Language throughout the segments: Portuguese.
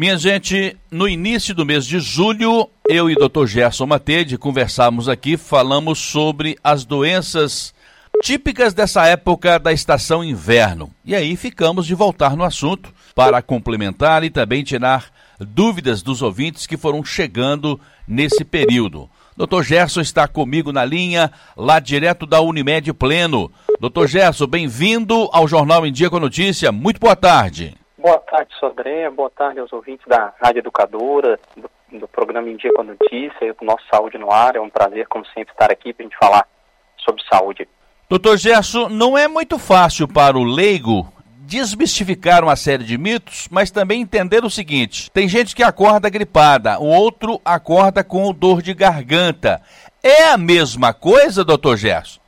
Minha gente, no início do mês de julho, eu e o Dr. Gerson Matede conversamos aqui, falamos sobre as doenças típicas dessa época da estação inverno. E aí ficamos de voltar no assunto para complementar e também tirar dúvidas dos ouvintes que foram chegando nesse período. Dr. Gerson está comigo na linha, lá direto da Unimed Pleno. Dr. Gerson, bem-vindo ao Jornal em Dia com Notícia. Muito boa tarde. Boa tarde, Sodré. Boa tarde aos ouvintes da Rádio Educadora, do, do programa Em Dia com Notícia e do nosso Saúde no Ar. É um prazer, como sempre, estar aqui para a gente falar sobre saúde. Doutor Gerson, não é muito fácil para o leigo desmistificar uma série de mitos, mas também entender o seguinte: tem gente que acorda gripada, o outro acorda com dor de garganta. É a mesma coisa, doutor Gerson?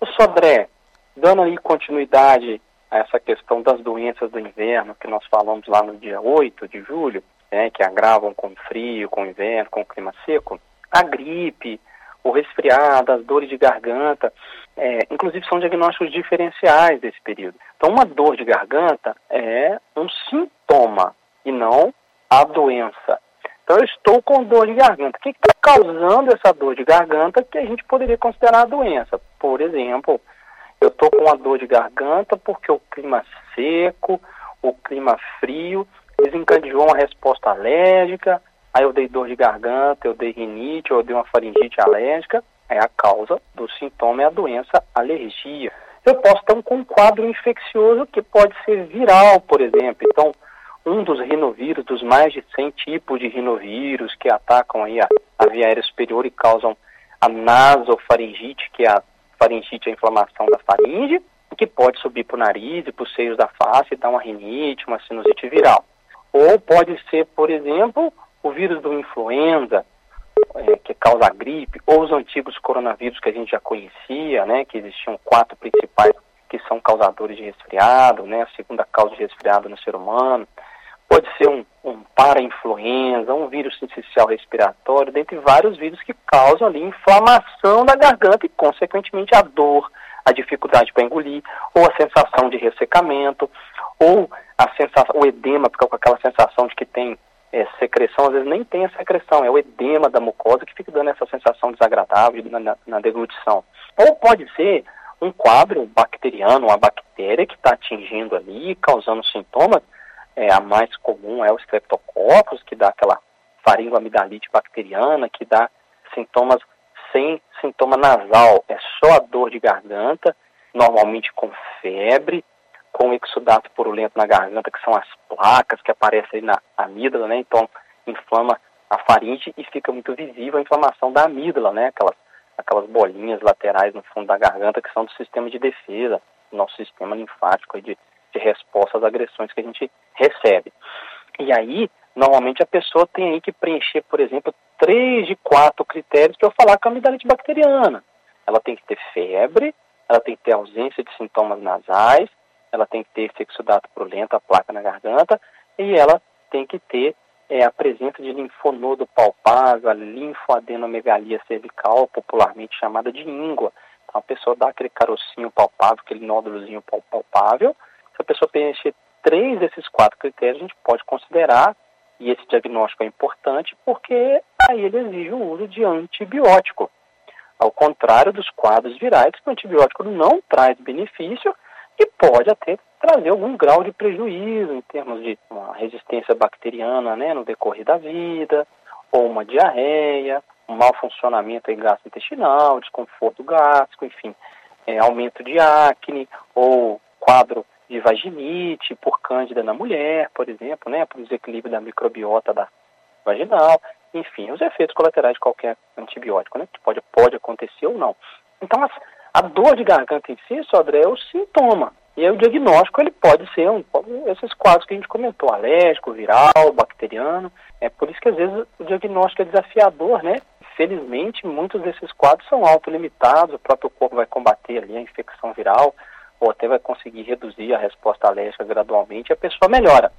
O Sodré, dando aí continuidade a essa questão das doenças do inverno que nós falamos lá no dia 8 de julho, né, que agravam com frio, com inverno, com clima seco, a gripe, o resfriado, as dores de garganta, é, inclusive são diagnósticos diferenciais desse período. Então, uma dor de garganta é um sintoma e não a doença. Então, eu estou com dor de garganta. O que está causando essa dor de garganta que a gente poderia considerar a doença? Por exemplo, eu estou com uma dor de garganta porque o clima seco, o clima frio, desencadeou uma resposta alérgica, aí eu dei dor de garganta, eu dei rinite, eu dei uma faringite alérgica, é a causa do sintoma é a doença alergia. Eu posso ter um quadro infeccioso que pode ser viral, por exemplo. Então, um dos rinovírus, dos mais de 100 tipos de rinovírus que atacam aí a, a via aérea superior e causam a nasofaringite, que é a faringite, a inflamação da faringe, que pode subir para o nariz e para os seios da face e dar uma rinite, uma sinusite viral. Ou pode ser, por exemplo, o vírus do influenza, é, que causa a gripe, ou os antigos coronavírus que a gente já conhecia, né, que existiam quatro principais que são causadores de resfriado, né, a segunda causa de resfriado no ser humano. Pode ser um, um para-influenza, um vírus sensicial respiratório, dentre vários vírus que causam ali inflamação da garganta e, consequentemente, a dor, a dificuldade para engolir, ou a sensação de ressecamento, ou a sensação, o edema, porque com aquela sensação de que tem é, secreção, às vezes nem tem a secreção, é o edema da mucosa que fica dando essa sensação desagradável na, na, na deglutição. Ou pode ser um quadro bacteriano, uma bactéria que está atingindo ali, causando sintomas. É, a mais comum é o Streptococcus, que dá aquela faringoamidalite bacteriana, que dá sintomas sem sintoma nasal, é só a dor de garganta, normalmente com febre, com exudato purulento na garganta, que são as placas que aparecem na amígdala, né? Então, inflama a faringe e fica muito visível a inflamação da amígdala, né? Aquelas, aquelas bolinhas laterais no fundo da garganta que são do sistema de defesa, nosso sistema linfático de, de resposta às agressões que a gente recebe. E aí, normalmente a pessoa tem aí que preencher, por exemplo, três de quatro critérios para eu falar com a amidalite bacteriana. Ela tem que ter febre, ela tem que ter ausência de sintomas nasais, ela tem que ter sexudato prolento, a placa na garganta, e ela tem que ter é, a presença de linfonodo palpável, linfoadenomegalia cervical, popularmente chamada de íngua. Então a pessoa dá aquele carocinho palpável, aquele nódulozinho palpável. Se a pessoa preencher três desses quatro critérios, a gente pode considerar, e esse diagnóstico é importante, porque aí ele exige o uso de antibiótico. Ao contrário dos quadros virais, que o antibiótico não traz benefício, e pode até trazer algum grau de prejuízo em termos de uma resistência bacteriana né, no decorrer da vida, ou uma diarreia, um mau funcionamento gastrointestinal, desconforto gástrico, enfim, é, aumento de acne, ou quadro de vaginite por cândida na mulher, por exemplo, né, por desequilíbrio da microbiota da vaginal, enfim, os efeitos colaterais de qualquer antibiótico, né, que pode, pode acontecer ou não. Então, as, a dor de garganta em si, Sodré, é o sintoma. E aí o diagnóstico ele pode ser um, esses quadros que a gente comentou, alérgico, viral, bacteriano. É por isso que às vezes o diagnóstico é desafiador, né? Felizmente, muitos desses quadros são autolimitados, o próprio corpo vai combater ali a infecção viral, ou até vai conseguir reduzir a resposta alérgica gradualmente a pessoa melhora.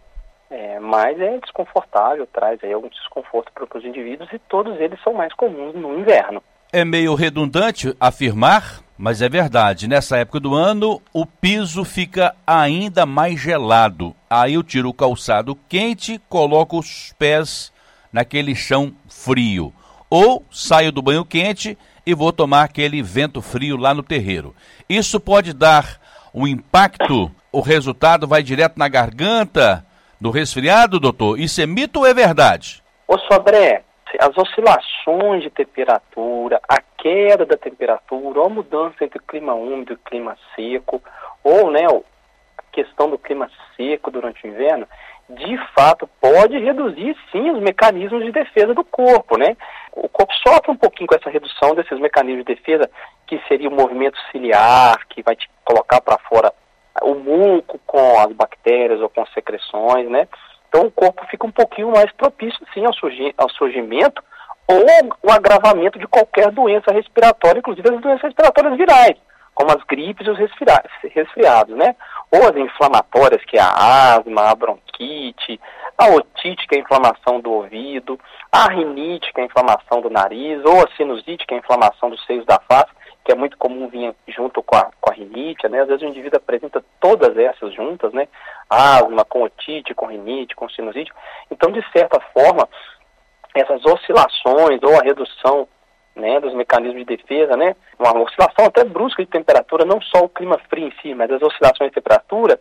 É, mas é desconfortável, traz aí algum desconforto para os indivíduos e todos eles são mais comuns no inverno. É meio redundante afirmar Mas é verdade, nessa época do ano o piso fica ainda mais gelado. Aí eu tiro o calçado quente, coloco os pés naquele chão frio. Ou saio do banho quente e vou tomar aquele vento frio lá no terreiro. Isso pode dar um impacto, o resultado vai direto na garganta do resfriado, doutor? Isso é mito ou é verdade? Ô Sobré, as oscilações de temperatura, a queda da temperatura, ou a mudança entre o clima úmido e o clima seco, ou né, a questão do clima seco durante o inverno, de fato pode reduzir sim os mecanismos de defesa do corpo, né? O corpo sofre um pouquinho com essa redução desses mecanismos de defesa, que seria o movimento ciliar, que vai te colocar para fora o muco com as bactérias ou com secreções, né? Então o corpo fica um pouquinho mais propício sim ao, surgi ao surgimento ou o agravamento de qualquer doença respiratória, inclusive as doenças respiratórias virais, como as gripes e os resfriados, né? Ou as inflamatórias, que é a asma, a bronquite, a otite, que é a inflamação do ouvido, a rinite, que é a inflamação do nariz, ou a sinusite, que é a inflamação dos seios da face, que é muito comum vir junto com a, com a rinite, né? Às vezes o indivíduo apresenta todas essas juntas, né? Asma, com otite, com rinite, com sinusite. Então, de certa forma, essas oscilações ou a redução né, dos mecanismos de defesa, né, uma oscilação até brusca de temperatura, não só o clima frio em si, mas as oscilações de temperatura,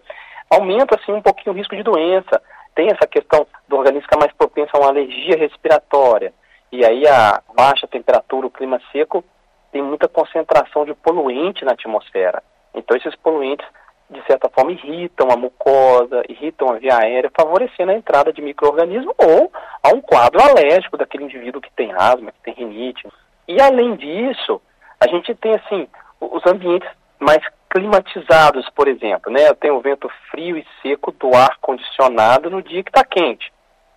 aumenta assim um pouquinho o risco de doença. Tem essa questão do organismo ficar mais propenso a uma alergia respiratória. E aí a baixa temperatura, o clima seco, tem muita concentração de poluente na atmosfera. Então esses poluentes, de certa forma, irritam a mucosa, irritam a via aérea, favorecendo a entrada de micro-organismos ou a um quadro alérgico daquele indivíduo que tem asma, que tem rinite. E além disso, a gente tem assim os ambientes mais climatizados, por exemplo, né? Eu tenho o vento frio e seco do ar condicionado no dia que está quente,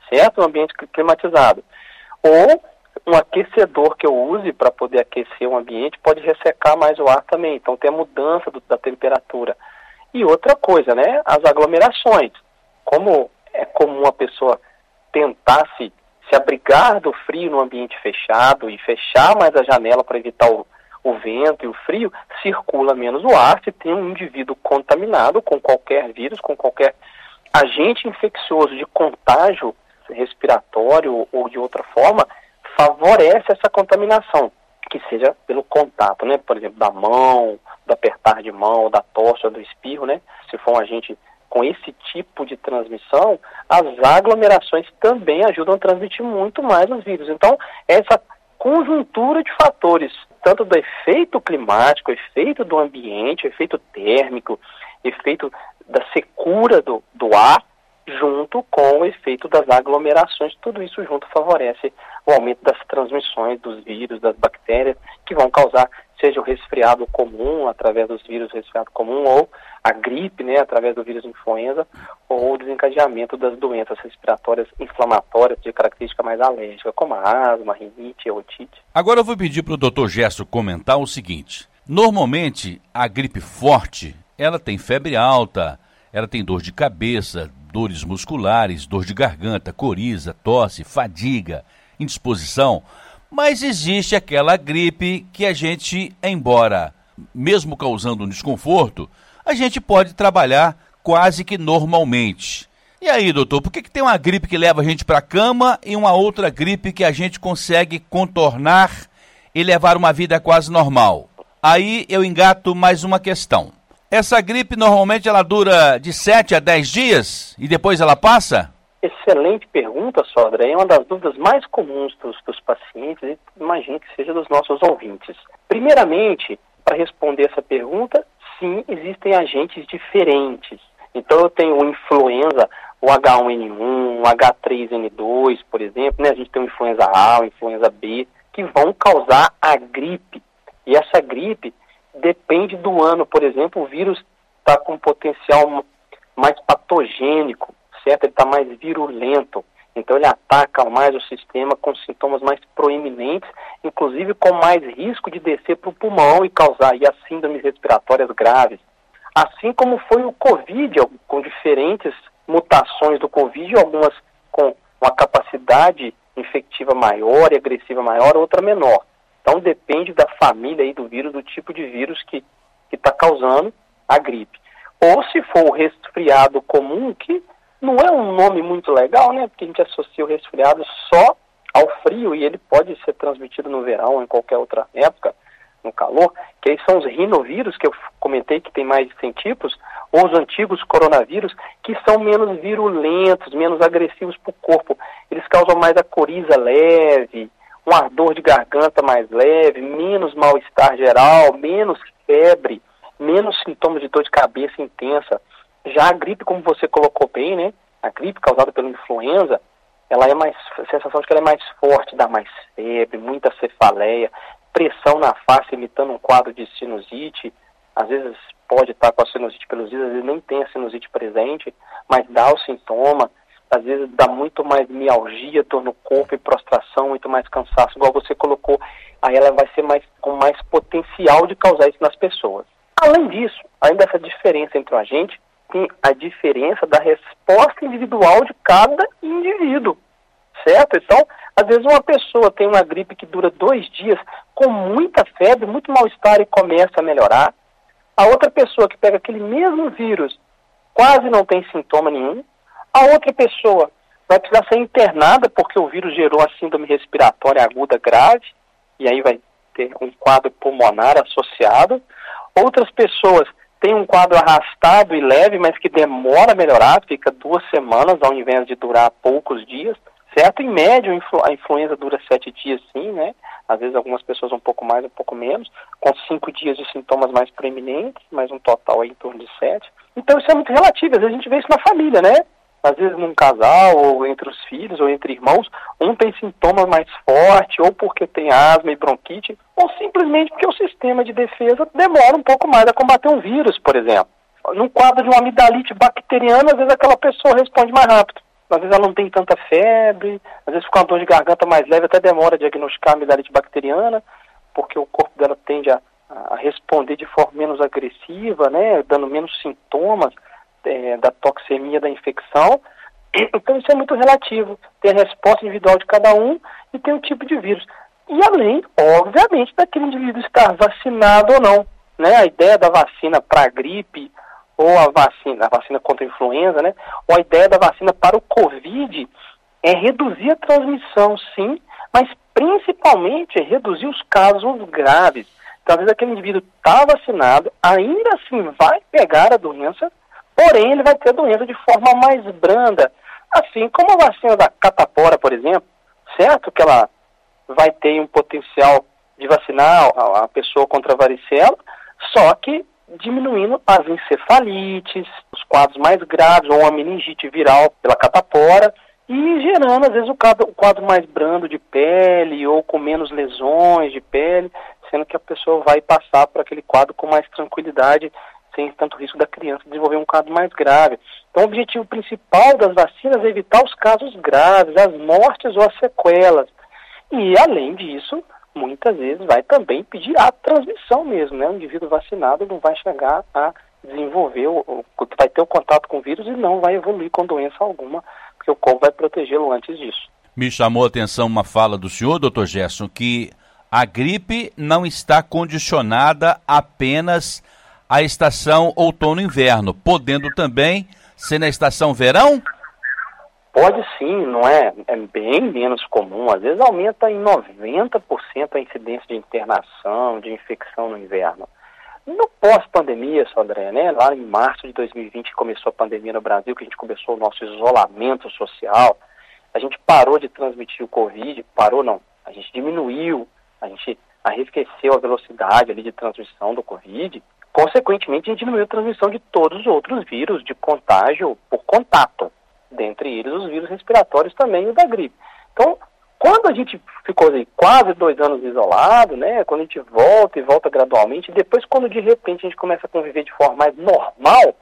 certo? Um ambiente climatizado. Ou um aquecedor que eu use para poder aquecer o ambiente pode ressecar mais o ar também. Então tem a mudança do, da temperatura. E outra coisa, né? As aglomerações. Como é comum a pessoa tentar se, se abrigar do frio no ambiente fechado e fechar mais a janela para evitar o, o vento e o frio, circula menos o ar. Se tem um indivíduo contaminado com qualquer vírus, com qualquer agente infeccioso de contágio respiratório ou de outra forma, favorece essa contaminação, que seja pelo contato, né? Por exemplo, da mão, do apertar de mão, da tosse do espirro, né? Se for um agente com esse tipo de transmissão, as aglomerações também ajudam a transmitir muito mais os vírus. Então, essa conjuntura de fatores, tanto do efeito climático, efeito do ambiente, efeito térmico, efeito da secura do, do ar, junto com o efeito das aglomerações, tudo isso junto favorece o aumento das transmissões dos vírus, das bactérias, que vão causar, seja o resfriado comum, através dos vírus resfriado comum, ou a gripe, né, através do vírus influenza, ou o desencadeamento das doenças respiratórias inflamatórias de característica mais alérgica, como a asma, a rinite, a otite. Agora eu vou pedir para o Dr. Gesso comentar o seguinte: normalmente a gripe forte, ela tem febre alta, ela tem dor de cabeça, dores musculares, dor de garganta, coriza, tosse, fadiga, indisposição, mas existe aquela gripe que a gente, embora mesmo causando um desconforto, a gente pode trabalhar quase que normalmente. E aí, doutor, por que, que tem uma gripe que leva a gente para a cama e uma outra gripe que a gente consegue contornar e levar uma vida quase normal? Aí eu engato mais uma questão. Essa gripe normalmente ela dura de 7 a 10 dias e depois ela passa? Excelente pergunta, Sodra. É uma das dúvidas mais comuns dos, dos pacientes e imagino que seja dos nossos ouvintes. Primeiramente, para responder essa pergunta, sim, existem agentes diferentes. Então eu tenho influenza, o H1N1, o H3N2, por exemplo, né? A gente tem o influenza A, o influenza B, que vão causar a gripe. E essa gripe depende do ano. Por exemplo, o vírus está com potencial mais patogênico, certo? Ele está mais virulento. Então ele ataca mais o sistema com sintomas mais proeminentes, inclusive com mais risco de descer para o pulmão e causar as síndromes respiratórias graves. Assim como foi o Covid, com diferentes mutações do Covid, algumas com uma capacidade infectiva maior e agressiva maior, outra menor. Então depende da família aí do vírus, do tipo de vírus que está causando a gripe. Ou se for o resfriado comum, que não é um nome muito legal, né? Porque a gente associa o resfriado só ao frio e ele pode ser transmitido no verão ou em qualquer outra época, no calor, que aí são os rinovírus, que eu comentei que tem mais de 100 tipos, ou os antigos coronavírus, que são menos virulentos, menos agressivos para o corpo. Eles causam mais a coriza leve, um ardor de garganta mais leve, menos mal-estar geral, menos febre, menos sintomas de dor de cabeça intensa. Já a gripe, como você colocou bem, né? A gripe causada pela influenza, ela é mais, a sensação de que ela é mais forte, dá mais febre, muita cefaleia, pressão na face imitando um quadro de sinusite, às vezes pode estar com a sinusite pelos dias, às vezes nem tem a sinusite presente, mas dá o sintoma, às vezes dá muito mais mialgia, dor no corpo e prostração, muito mais cansaço, igual você colocou, aí ela vai ser mais com mais potencial de causar isso nas pessoas. Além disso, ainda essa diferença entre a gente, tem a diferença da resposta individual de cada indivíduo, certo? Então, às vezes uma pessoa tem uma gripe que dura dois dias com muita febre, muito mal-estar e começa a melhorar. A outra pessoa que pega aquele mesmo vírus quase não tem sintoma nenhum. A outra pessoa vai precisar ser internada porque o vírus gerou a síndrome respiratória aguda grave e aí vai ter um quadro pulmonar associado. Outras pessoas tem um quadro arrastado e leve, mas que demora a melhorar, fica duas semanas ao invés de durar poucos dias, certo? Em média, a influenza dura sete dias, sim, né? Às vezes algumas pessoas um pouco mais, um pouco menos, com cinco dias de sintomas mais preeminentes, mas um total aí em torno de sete. Então isso é muito relativo, às vezes a gente vê isso na família, né? Às vezes num casal, ou entre os filhos, ou entre irmãos, um tem sintoma mais forte, ou porque tem asma e bronquite, ou simplesmente porque o sistema de defesa demora um pouco mais a combater um vírus, por exemplo. Num quadro de uma amidalite bacteriana, às vezes aquela pessoa responde mais rápido. Às vezes ela não tem tanta febre, às vezes fica uma dor de garganta mais leve, até demora a diagnosticar a amidalite bacteriana, porque o corpo dela tende a, a responder de forma menos agressiva, né, dando menos sintomas é, da toxemia da infecção. Então isso é muito relativo. Tem a resposta individual de cada um e tem o tipo de vírus. E além, obviamente, daquele indivíduo estar vacinado ou não. Né? A ideia da vacina para a gripe ou a vacina, a vacina contra a influenza, né? Ou a ideia da vacina para o Covid é reduzir a transmissão, sim, mas principalmente é reduzir os casos graves. Vezes aquele indivíduo está vacinado, ainda assim vai pegar a doença, porém ele vai ter a doença de forma mais branda, assim como a vacina da catapora, por exemplo, certo? Que ela vai ter um potencial de vacinar a, a pessoa contra a varicela, só que diminuindo as encefalites, os quadros mais graves, ou uma meningite viral pela catapora, e gerando, às vezes, o quadro, o quadro mais brando de pele, ou com menos lesões de pele, sendo que a pessoa vai passar por aquele quadro com mais tranquilidade sem tanto risco da criança desenvolver um quadro mais grave. Então, o objetivo principal das vacinas é evitar os casos graves, as mortes ou as sequelas. E, além disso, muitas vezes vai também pedir a transmissão mesmo, né? O indivíduo vacinado não vai chegar a desenvolver, vai ter o contato com o vírus e não vai evoluir com doença alguma, porque o corpo vai protegê-lo antes disso. Me chamou a atenção uma fala do senhor, doutor Gerson, que a gripe não está condicionada apenas a estação outono-inverno, podendo também ser na estação verão? Pode sim, não é? É bem menos comum. Às vezes aumenta em 90% a incidência de internação, de infecção no inverno. No pós-pandemia, Sodré, né? Lá em março de 2020 começou a pandemia no Brasil, que a gente começou o nosso isolamento social. A gente parou de transmitir o Covid, parou não, a gente diminuiu, a gente arrefeceu a velocidade ali de transmissão do Covid Consequentemente, diminuiu a transmissão de todos os outros vírus de contágio por contato, dentre eles os vírus respiratórios também e o da gripe. Então, quando a gente ficou aí, quase dois anos isolado, né, quando a gente volta e volta gradualmente, depois quando de repente a gente começa a conviver de forma mais normal,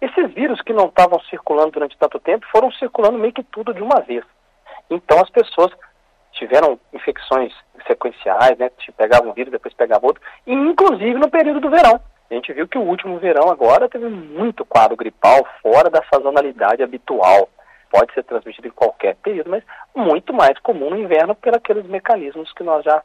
esses vírus que não estavam circulando durante tanto tempo foram circulando meio que tudo de uma vez. Então as pessoas tiveram infecções sequenciais, né, pegavam um vírus, depois pegavam outro, e inclusive no período do verão. A gente viu que o último verão agora teve muito quadro gripal fora da sazonalidade habitual. Pode ser transmitido em qualquer período, mas muito mais comum no inverno aqueles mecanismos que nós já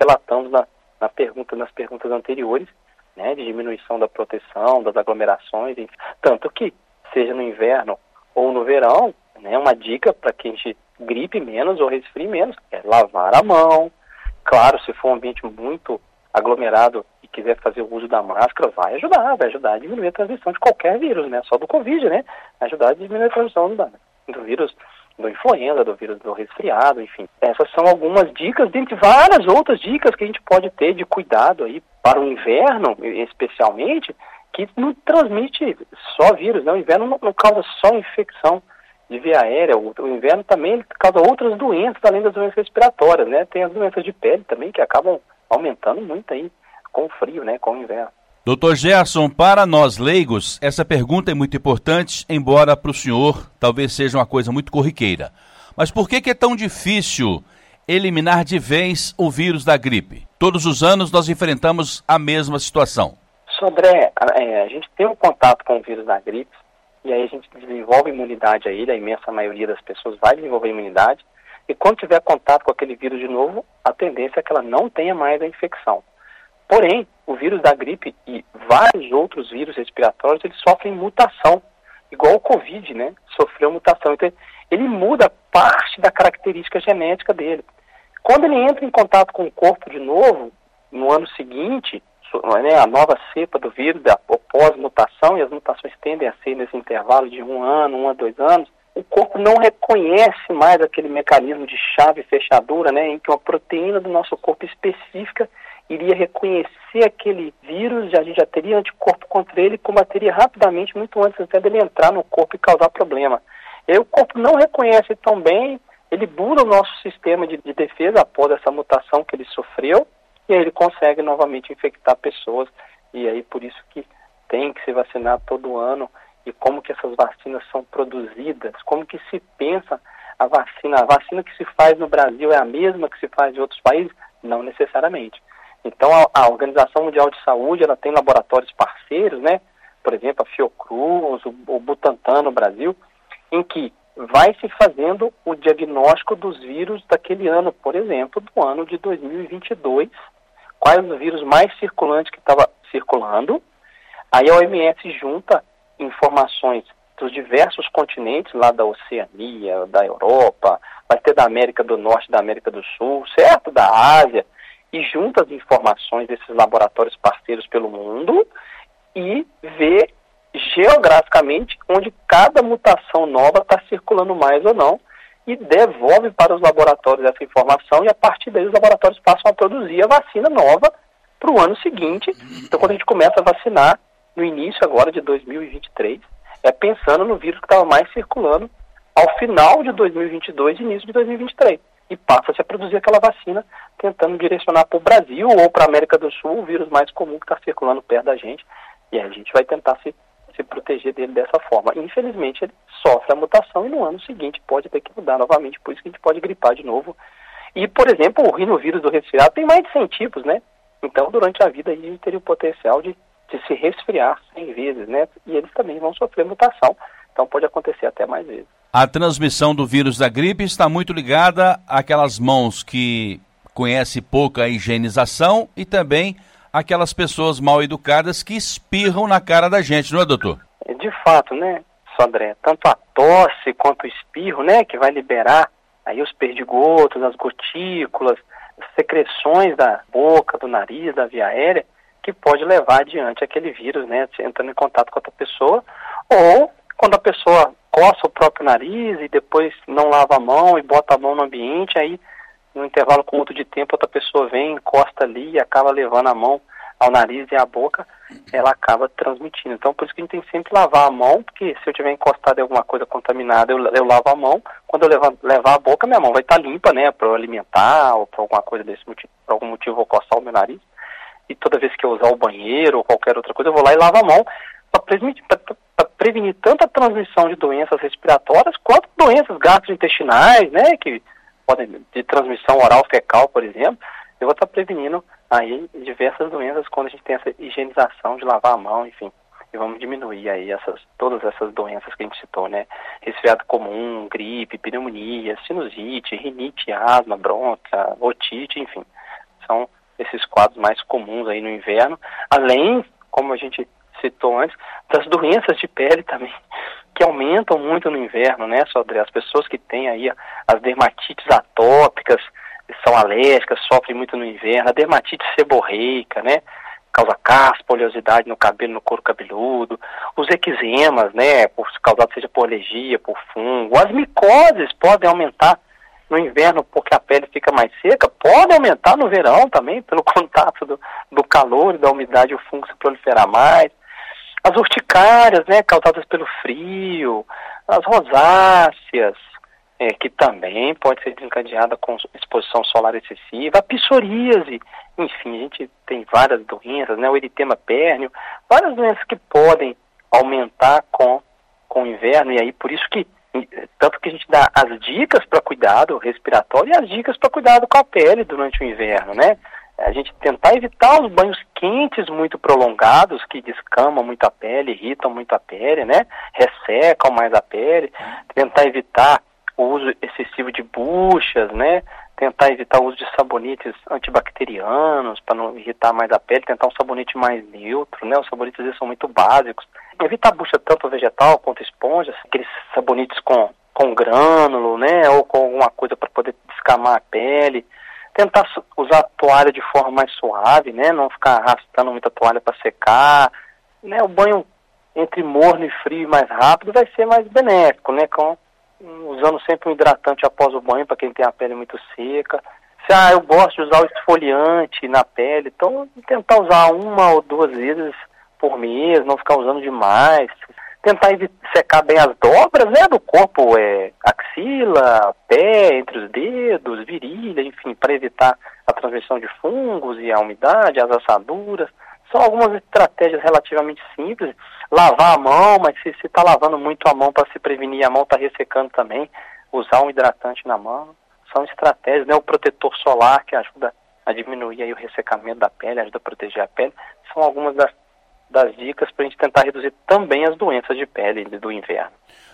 relatamos na, na pergunta, nas perguntas anteriores, né, de diminuição da proteção, das aglomerações, enfim. tanto que, seja no inverno ou no verão, né, uma dica para que a gente gripe menos ou resfrie menos é lavar a mão. Claro, se for um ambiente muito aglomerado e quiser fazer o uso da máscara, vai ajudar, vai ajudar a diminuir a transmissão de qualquer vírus, né? Só do Covid, né? Ajudar a diminuir a transmissão do, vírus do influenza, do vírus do resfriado, enfim. Essas são algumas dicas, dentre várias outras dicas que a gente pode ter de cuidado aí para o inverno, especialmente, que não transmite só vírus, né? O inverno não, não causa só infecção de via aérea, o, o inverno também causa outras doenças, além das doenças respiratórias, né? Tem as doenças de pele também que acabam aumentando muito aí com o frio, né? Com o inverno. Doutor Gerson, para nós leigos, essa pergunta é muito importante, embora para o senhor talvez seja uma coisa muito corriqueira. Mas por que, que é tão difícil eliminar de vez o vírus da gripe? Todos os anos nós enfrentamos a mesma situação. Sodré, a, é, a gente tem um contato com o vírus da gripe e aí a gente desenvolve imunidade a ele, a imensa maioria das pessoas vai desenvolver imunidade, e quando tiver contato com aquele vírus de novo, a tendência é que ela não tenha mais a infecção. Porém, o vírus da gripe e vários outros vírus respiratórios, eles sofrem mutação, igual o Covid, né? Sofreu mutação. Então, ele muda parte da característica genética dele. Quando ele entra em contato com o corpo de novo, no ano seguinte, né, a nova cepa do vírus, da pós-mutação, e as mutações tendem a ser nesse intervalo de um ano, um a dois anos, o corpo não reconhece mais aquele mecanismo de chave fechadura, né, em que uma proteína do nosso corpo específica iria reconhecer aquele vírus, a gente já teria anticorpo contra ele e combateria rapidamente, muito antes até dele entrar no corpo e causar problema. E aí o corpo não reconhece tão bem, ele bula o nosso sistema de, de defesa após essa mutação que ele sofreu, e aí ele consegue novamente infectar pessoas, e aí por isso que tem que se vacinar todo ano, e como que essas vacinas são produzidas, como que se pensa a vacina. A vacina que se faz no Brasil é a mesma que se faz em outros países? Não necessariamente. Então, a, a, Organização Mundial de Saúde, ela tem laboratórios parceiros, né? Por exemplo, a Fiocruz, o, o Butantan no Brasil, em que vai se fazendo o diagnóstico dos vírus daquele ano, por exemplo, do ano de 2022, quais os vírus mais circulantes que estava circulando. Aí a OMS junta informações dos diversos continentes, lá da Oceania, da Europa, vai ter da América do Norte, da América do Sul, certo? Da Ásia, e junta as informações desses laboratórios parceiros pelo mundo e vê geograficamente onde cada mutação nova está circulando mais ou não e devolve para os laboratórios essa informação e a partir daí os laboratórios passam a produzir a vacina nova para o ano seguinte. Então quando a gente começa a vacinar no início agora de 2023, é pensando no vírus que estava mais circulando ao final de 2022 e início de 2023 e passa-se a produzir aquela vacina tentando direcionar para o Brasil ou para a América do Sul o vírus mais comum que está circulando perto da gente e a gente vai tentar se, se proteger dele dessa forma. Infelizmente ele sofre a mutação e no ano seguinte pode ter que mudar novamente, por isso que a gente pode gripar de novo. E, por exemplo, o rinovírus do resfriado tem mais de 100 tipos, né? Então, durante a vida, a gente teria o potencial de, de se resfriar 100 vezes, né? E eles também vão sofrer mutação. Então, pode acontecer até mais vezes. A transmissão do vírus da gripe está muito ligada àquelas mãos que conhecem pouca higienização e também aquelas pessoas mal educadas que espirram na cara da gente, não é, doutor? De fato, né, Sandré? Tanto a tosse quanto o espirro, né, que vai liberar aí os perdigotos, as gotículas, as secreções da boca, do nariz, da via aérea, que pode levar adiante aquele vírus, né, entrando em contato com outra pessoa, ou quando a pessoa coça o próprio nariz e depois não lava a mão e bota a mão no ambiente, aí no intervalo curto de tempo outra pessoa vem, encosta ali e acaba levando a mão ao nariz e à boca, ela acaba transmitindo. Então, por isso que a gente tem que sempre lavar a mão, porque se eu tiver encostado em alguma coisa contaminada, eu, eu lavo a mão. Quando eu levar, levar a boca, minha mão vai estar limpa, né, para eu alimentar ou por alguma coisa desse motivo, por algum motivo eu vou coçar o meu nariz. Toda vez que eu usar o banheiro ou qualquer outra coisa, eu vou lá e lavo a mão para prevenir tanto a transmissão de doenças respiratórias quanto doenças gastrointestinais, né, que podem de transmissão oral fecal, por exemplo, eu vou estar prevenindo aí diversas doenças quando a gente tem essa higienização de lavar a mão, enfim. E vamos diminuir aí essas, todas essas doenças que a gente citou, né? Resfriado comum, gripe, pneumonia, sinusite, rinite, asma, bronca, otite, enfim. são esses quadros mais comuns aí no inverno, além, como a gente citou antes, das doenças de pele também, que aumentam muito no inverno, né, Sodré? As pessoas que têm aí as dermatites atópicas, são alérgicas, sofrem muito no inverno, a dermatite seborreica, né? Causa caspa, oleosidade no cabelo, no couro cabeludo, os eczemas, né? Por, causado seja por alergia, por fungo, as micoses podem aumentar no inverno porque a pele fica mais seca, pode aumentar no verão também, pelo contato do, do calor e da umidade, o fungo se proliferar mais. As urticárias, né, causadas pelo frio, as rosáceas, é, que também pode ser desencadeada com exposição solar excessiva, a psoríase, enfim, a gente tem várias doenças, né, o eritema pérneo, várias doenças que podem aumentar com, com o inverno, e aí por isso que tanto que a gente dá as dicas para cuidado respiratório e as dicas para cuidado com a pele durante o inverno, né? A gente tentar evitar os banhos quentes muito prolongados, que descamam muito a pele, irritam muito a pele, né? Ressecam mais a pele. Tentar evitar o uso excessivo de buchas, né? Tentar evitar o uso de sabonetes antibacterianos para não irritar mais a pele, tentar um sabonete mais neutro, né? Os sabonetes são muito básicos. Evitar bucha tanto vegetal quanto esponjas, aqueles sabonetes com, com grânulo, né? Ou com alguma coisa para poder descamar a pele. Tentar usar a toalha de forma mais suave, né? Não ficar arrastando muita toalha para secar. Né? O banho entre morno e frio mais rápido vai ser mais benéfico, né? Com usando sempre um hidratante após o banho para quem tem a pele muito seca. Se ah, eu gosto de usar o esfoliante na pele, então tentar usar uma ou duas vezes por mês, não ficar usando demais. Tentar secar bem as dobras né, do corpo, é, axila, pé, entre os dedos, virilha, enfim, para evitar a transmissão de fungos e a umidade, as assaduras. São algumas estratégias relativamente simples lavar a mão, mas se está lavando muito a mão para se prevenir, a mão está ressecando também, usar um hidratante na mão, são estratégias, né? O protetor solar que ajuda a diminuir aí o ressecamento da pele, ajuda a proteger a pele, são algumas das, das dicas para a gente tentar reduzir também as doenças de pele do inverno.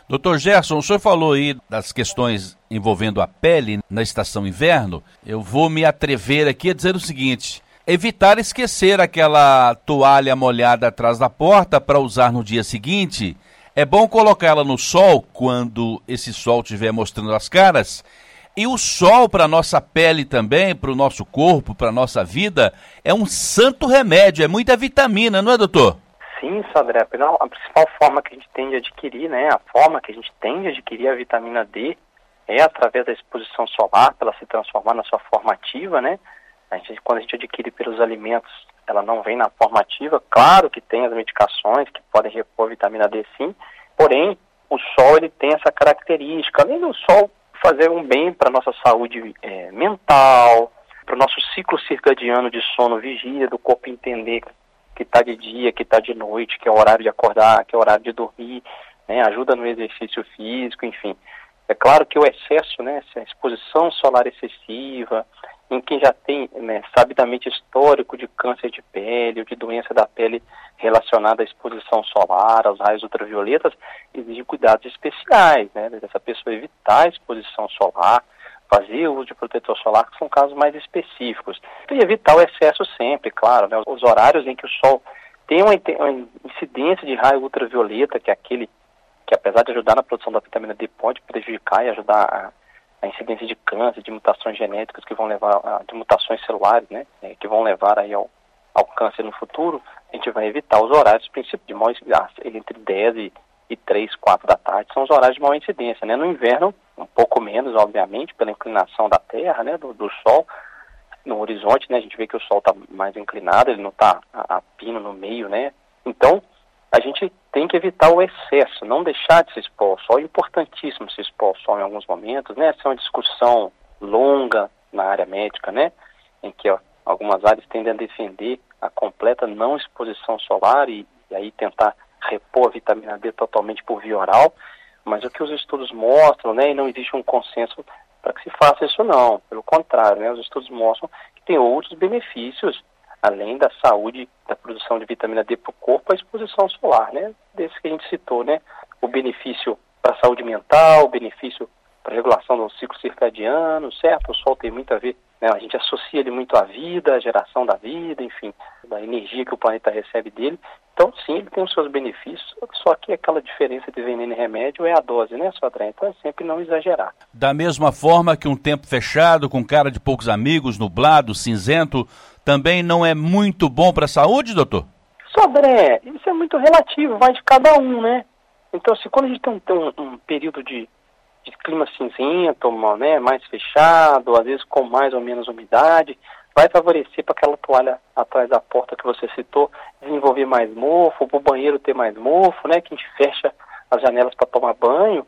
Doutor Gerson, o senhor falou aí das questões envolvendo a pele na estação inverno. Eu vou me atrever aqui a dizer o seguinte: evitar esquecer aquela toalha molhada atrás da porta para usar no dia seguinte. É bom colocá-la no sol quando esse sol estiver mostrando as caras. E o sol para nossa pele também, para o nosso corpo, para nossa vida, é um santo remédio, é muita vitamina, não é, doutor? Sim, Sandré. A principal forma que a gente tem de adquirir, né, a forma que a gente tem de adquirir a vitamina D é através da exposição solar, para ela se transformar na sua forma ativa, né? A gente, quando a gente adquire pelos alimentos, ela não vem na forma ativa. Claro que tem as medicações que podem repor vitamina D sim, porém o sol ele tem essa característica. Além do sol fazer um bem para a nossa saúde é, mental, para o nosso ciclo circadiano de sono vigília, do corpo entender que está de dia, que está de noite, que é o horário de acordar, que é o horário de dormir, né, ajuda no exercício físico, enfim. É claro que o excesso, né, a exposição solar excessiva, em quem já tem né, sabidamente histórico de câncer de pele ou de doença da pele relacionada à exposição solar, aos raios ultravioletas, exige cuidados especiais, né, dessa pessoa evitar a exposição solar, fazer uso de protetor solar, que são casos mais específicos. E evitar o excesso sempre, claro, né, os horários em que o sol tem uma, incidência de raio ultravioleta, que é aquele que apesar de ajudar na produção da vitamina D, pode prejudicar e ajudar a a incidência de câncer, de mutações genéticas que vão levar, de mutações celulares, né, é, que vão levar aí ao, ao câncer no futuro, a gente vai evitar os horários de maior entre 10 e, e 3, 4 da tarde, são os horários de maior incidência, né, no inverno um pouco menos, obviamente, pela inclinação da Terra, né, do, do Sol, no horizonte, né, a gente vê que o Sol está mais inclinado, ele não está a, a pino no meio, né, então a gente tem que evitar o excesso, não deixar de se expor ao sol. É importantíssimo se expor ao sol em alguns momentos, né? Essa é uma discussão longa na área médica, né? Em que ó, algumas áreas tendem a defender a completa não exposição solar e, e aí tentar repor a vitamina D totalmente por via oral. Mas o que os estudos mostram, né? E não existe um consenso para que se faça isso não. Pelo contrário, né? Os estudos mostram que tem outros benefícios além da saúde, da produção de vitamina D para o corpo, a exposição solar, né? Desse que a gente citou, né? O benefício para a saúde mental, o benefício para a regulação do ciclo circadiano, certo? O sol tem muito a ver Né? A gente associa ele muito à vida, à geração da vida, enfim, da energia que o planeta recebe dele. Então, sim, ele tem os seus benefícios, só que aquela diferença de veneno e remédio é a dose, né, Sodré? Então é sempre não exagerar. Da mesma forma que um tempo fechado, com cara de poucos amigos, nublado, cinzento, também não é muito bom para a saúde, doutor? Sodré, isso é muito relativo, vai de cada um, né? Então, se quando a gente tem um, um período de, de clima cinzento, né, mais fechado, às vezes com mais ou menos umidade, vai favorecer para aquela toalha atrás da porta que você citou desenvolver mais mofo, para o banheiro ter mais mofo, né? Que a gente fecha as janelas para tomar banho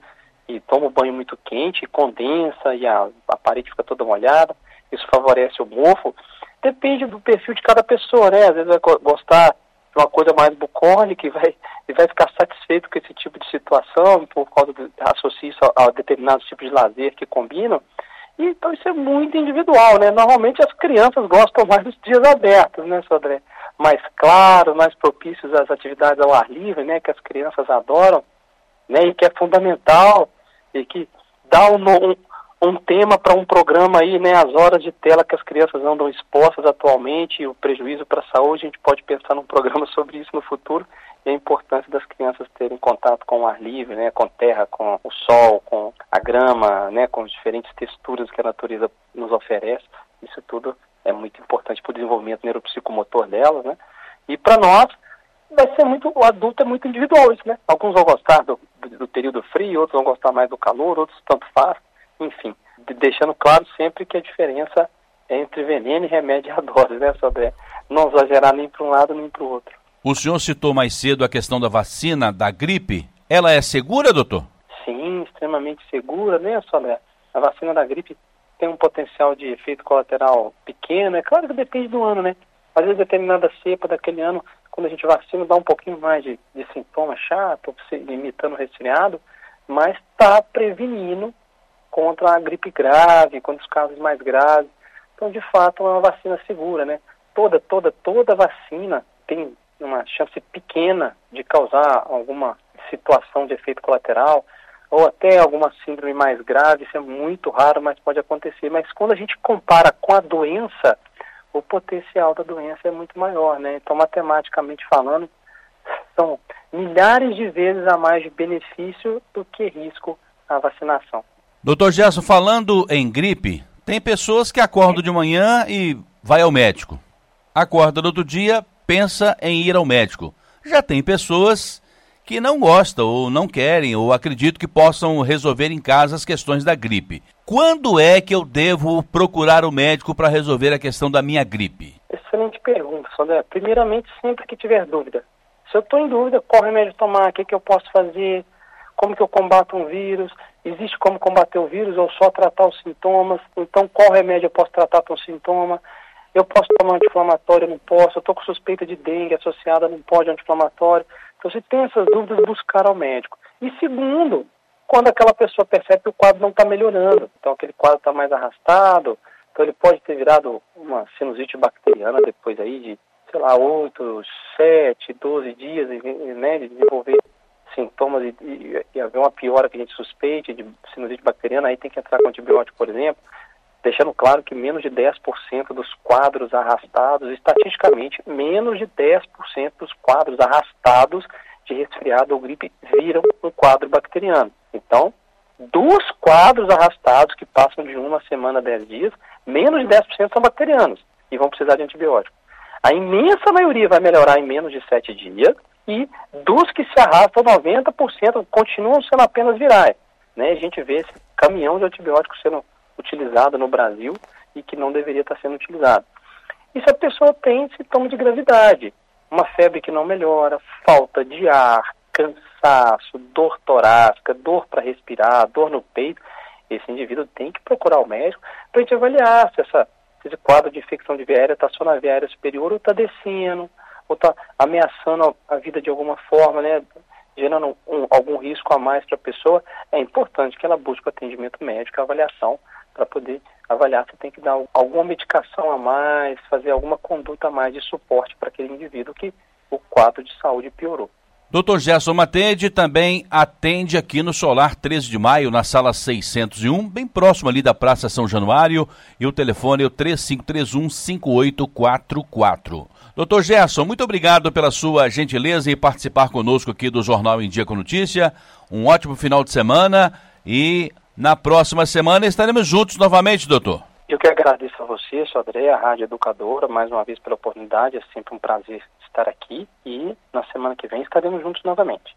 e toma o banho muito quente, condensa e a, a parede fica toda molhada. Isso favorece o mofo. Depende do perfil de cada pessoa, né? Às vezes vai gostar uma coisa mais bucólica e vai, e vai ficar satisfeito com esse tipo de situação por causa do isso a, a determinados tipos de lazer que combinam. Então isso é muito individual, né? Normalmente as crianças gostam mais dos dias abertos, né, Sodré? Mais claro, mais propícios às atividades ao ar livre, né? Que as crianças adoram, né? E que é fundamental e que dá um, um, um tema para um programa aí, né? As horas de tela que as crianças andam expostas atualmente o prejuízo para a saúde, a gente pode pensar num programa sobre isso no futuro e a importância das crianças terem contato com o ar livre, né, com terra, com o sol, com a grama, né, com as diferentes texturas que a natureza nos oferece. Isso tudo é muito importante para o desenvolvimento neuropsicomotor delas, né? E para nós vai ser muito, o adulto é muito individual isso, né? Alguns vão gostar do, do, do período frio, outros vão gostar mais do calor, outros tanto faz, enfim, deixando claro sempre que a diferença é entre veneno e remédio a dose, né, Sodré? Não exagerar nem para um lado nem para o outro. O senhor citou mais cedo a questão da vacina da gripe. Ela é segura, doutor? Sim, extremamente segura, né, Solé? A vacina da gripe tem um potencial de efeito colateral pequeno. É claro que depende do ano, né? Às vezes determinada cepa daquele ano, quando a gente vacina, dá um pouquinho mais de, de sintoma chato, imitando resfriado, mas está prevenindo contra a gripe grave, contra os casos mais graves. Então, de fato, é uma vacina segura, né? Toda, toda, toda vacina tem uma chance pequena de causar alguma situação de efeito colateral ou até alguma síndrome mais grave, isso é muito raro, mas pode acontecer. Mas quando a gente compara com a doença, o potencial da doença é muito maior, né? Então, matematicamente falando, são milhares de vezes a mais de benefício do que risco a vacinação. Doutor Gerson, falando em gripe, tem pessoas que acordam de manhã e vai ao médico. Acorda no outro dia, pensa em ir ao médico. Já tem pessoas que não gostam ou não querem ou acreditam que possam resolver em casa as questões da gripe. Quando é que eu devo procurar o médico para resolver a questão da minha gripe? Excelente pergunta, Sandra. Primeiramente, sempre que tiver dúvida. Se eu estou em dúvida, qual remédio tomar, o que, que eu posso fazer, como que eu combato um vírus, existe como combater o vírus ou só tratar os sintomas, então qual remédio eu posso tratar para um sintoma, eu posso tomar anti-inflamatório, não posso, eu estou com suspeita de dengue associada, não pode anti-inflamatório. Então, se tem essas dúvidas, buscar ao médico. E segundo, quando aquela pessoa percebe que o quadro não está melhorando, então aquele quadro está mais arrastado, então ele pode ter virado uma sinusite bacteriana depois aí de, sei lá, 8, 7, 12 dias, né, de desenvolver sintomas e, e, e haver uma piora que a gente suspeite de sinusite bacteriana, aí tem que entrar com antibiótico, por exemplo deixando claro que menos de 10% dos quadros arrastados, estatisticamente, menos de 10% dos quadros arrastados de resfriado ou gripe viram um quadro bacteriano. Então, dos quadros arrastados que passam de uma semana a 10 dias, menos de 10% são bacterianos e vão precisar de antibiótico. A imensa maioria vai melhorar em menos de 7 dias e dos que se arrastam, 90% continuam sendo apenas virais. Né? A gente vê esse caminhão de antibióticos sendo utilizada no Brasil e que não deveria estar sendo utilizada. E se a pessoa tem sintoma de gravidade, uma febre que não melhora, falta de ar, cansaço, dor torácica, dor para respirar, dor no peito, esse indivíduo tem que procurar o médico para a gente avaliar se, essa, se esse quadro de infecção de via aérea está só na via aérea superior ou está descendo, ou está ameaçando a vida de alguma forma, né, gerando um, algum risco a mais para a pessoa, é importante que ela busque o atendimento médico, a avaliação para poder avaliar se tem que dar alguma medicação a mais, fazer alguma conduta a mais de suporte para aquele indivíduo que o quadro de saúde piorou. Doutor Gerson Matede também atende aqui no Solar 13 de Maio, na sala 601, bem próximo ali da Praça São Januário, e o telefone é o 3531-5844. Doutor Gerson, muito obrigado pela sua gentileza em participar conosco aqui do Jornal em Dia com Notícia. Um ótimo final de semana e na próxima semana estaremos juntos novamente, doutor. Eu que agradeço a você, sua André, a Rádio Educadora, mais uma vez pela oportunidade. É sempre um prazer estar aqui e na semana que vem estaremos juntos novamente.